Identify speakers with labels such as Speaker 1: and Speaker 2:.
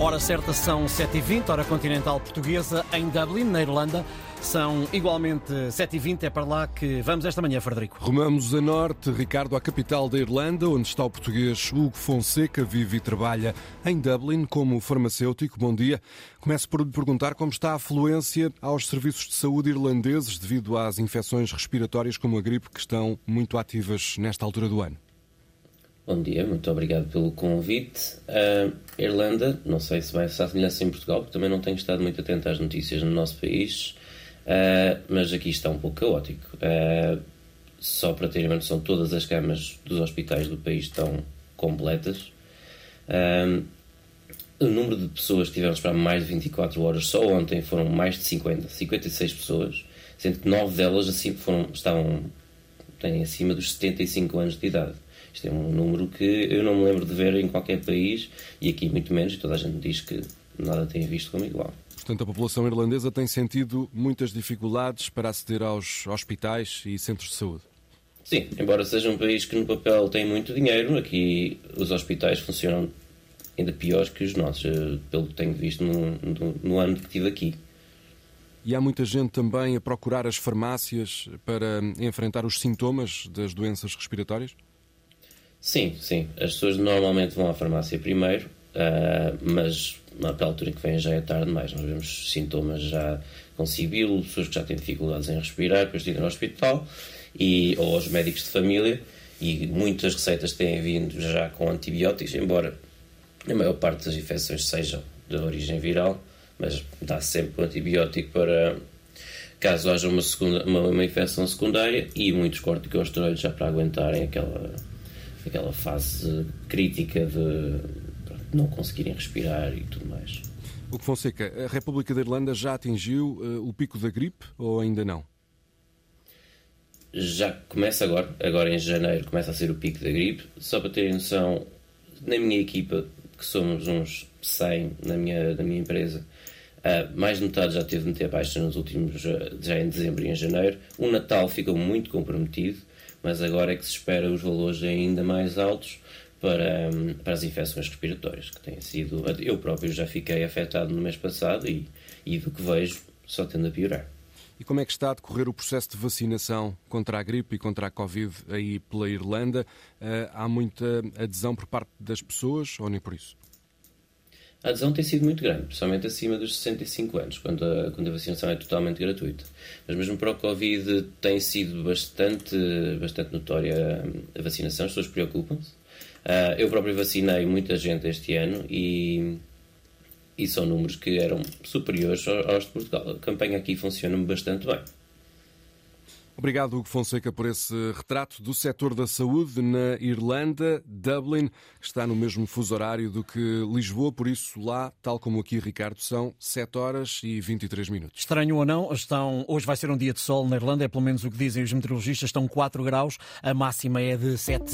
Speaker 1: Hora certa são 7h20, hora continental portuguesa, em Dublin, na Irlanda. São igualmente 7h20, é para lá que vamos esta manhã, Frederico.
Speaker 2: Rumamos a norte, Ricardo, à capital da Irlanda, onde está o português Hugo Fonseca, vive e trabalha em Dublin como farmacêutico. Bom dia. Começo por lhe perguntar como está a afluência aos serviços de saúde irlandeses devido às infecções respiratórias como a gripe que estão muito ativas nesta altura do ano.
Speaker 3: Bom dia, muito obrigado pelo convite. A Irlanda, não sei se vai se assemelhar-se em Portugal, porque também não tenho estado muito atento às notícias no nosso país, uh, mas aqui está um pouco caótico. Uh, só para terem uma noção, todas as camas dos hospitais do país estão completas. Uh, o número de pessoas que tiveram de esperar mais de 24 horas, só ontem foram mais de 50, 56 pessoas, sendo que 9 delas assim foram, estavam, têm acima dos 75 anos de idade. Isto é um número que eu não me lembro de ver em qualquer país e aqui muito menos, e toda a gente diz que nada tem visto como igual.
Speaker 2: Portanto, a população irlandesa tem sentido muitas dificuldades para aceder aos hospitais e centros de saúde.
Speaker 3: Sim, embora seja um país que no papel tem muito dinheiro, aqui os hospitais funcionam ainda piores que os nossos, eh, pelo que tenho visto no, no, no ano que estive aqui.
Speaker 2: E há muita gente também a procurar as farmácias para enfrentar os sintomas das doenças respiratórias?
Speaker 3: Sim, sim. As pessoas normalmente vão à farmácia primeiro, uh, mas na altura que vêm já é tarde demais. Nós vemos sintomas já com sibilo, pessoas que já têm dificuldades em respirar, depois de ir ao hospital, e, ou aos médicos de família, e muitas receitas têm vindo já com antibióticos, embora a maior parte das infecções sejam de origem viral, mas dá sempre o antibiótico para caso haja uma, segunda, uma, uma infecção secundária e muitos corticosteroides já para aguentarem aquela aquela fase crítica de não conseguirem respirar e tudo mais.
Speaker 2: O que Fonseca, a República da Irlanda já atingiu uh, o pico da gripe ou ainda não?
Speaker 3: Já começa agora, agora em janeiro começa a ser o pico da gripe. Só para terem noção, na minha equipa, que somos uns 100 na minha, na minha empresa, uh, mais de metade já teve de meter baixa nos últimos, já em dezembro e em janeiro. O Natal ficou muito comprometido mas agora é que se espera os valores ainda mais altos para, para as infecções respiratórias, que têm sido. Eu próprio já fiquei afetado no mês passado e, e do que vejo só tende a piorar.
Speaker 2: E como é que está a decorrer o processo de vacinação contra a gripe e contra a Covid aí pela Irlanda? Uh, há muita adesão por parte das pessoas ou nem por isso?
Speaker 3: A adesão tem sido muito grande, principalmente acima dos 65 anos, quando a, quando a vacinação é totalmente gratuita. Mas mesmo para o Covid tem sido bastante, bastante notória a vacinação, as pessoas preocupam-se. Uh, eu próprio vacinei muita gente este ano e, e são números que eram superiores aos de Portugal. A campanha aqui funciona bastante bem.
Speaker 2: Obrigado, Hugo Fonseca, por esse retrato do setor da saúde na Irlanda, Dublin, está no mesmo fuso horário do que Lisboa, por isso lá, tal como aqui, Ricardo, são 7 horas e 23 minutos.
Speaker 1: Estranho ou não, estão, hoje vai ser um dia de sol na Irlanda, é pelo menos o que dizem os meteorologistas, estão 4 graus, a máxima é de 7.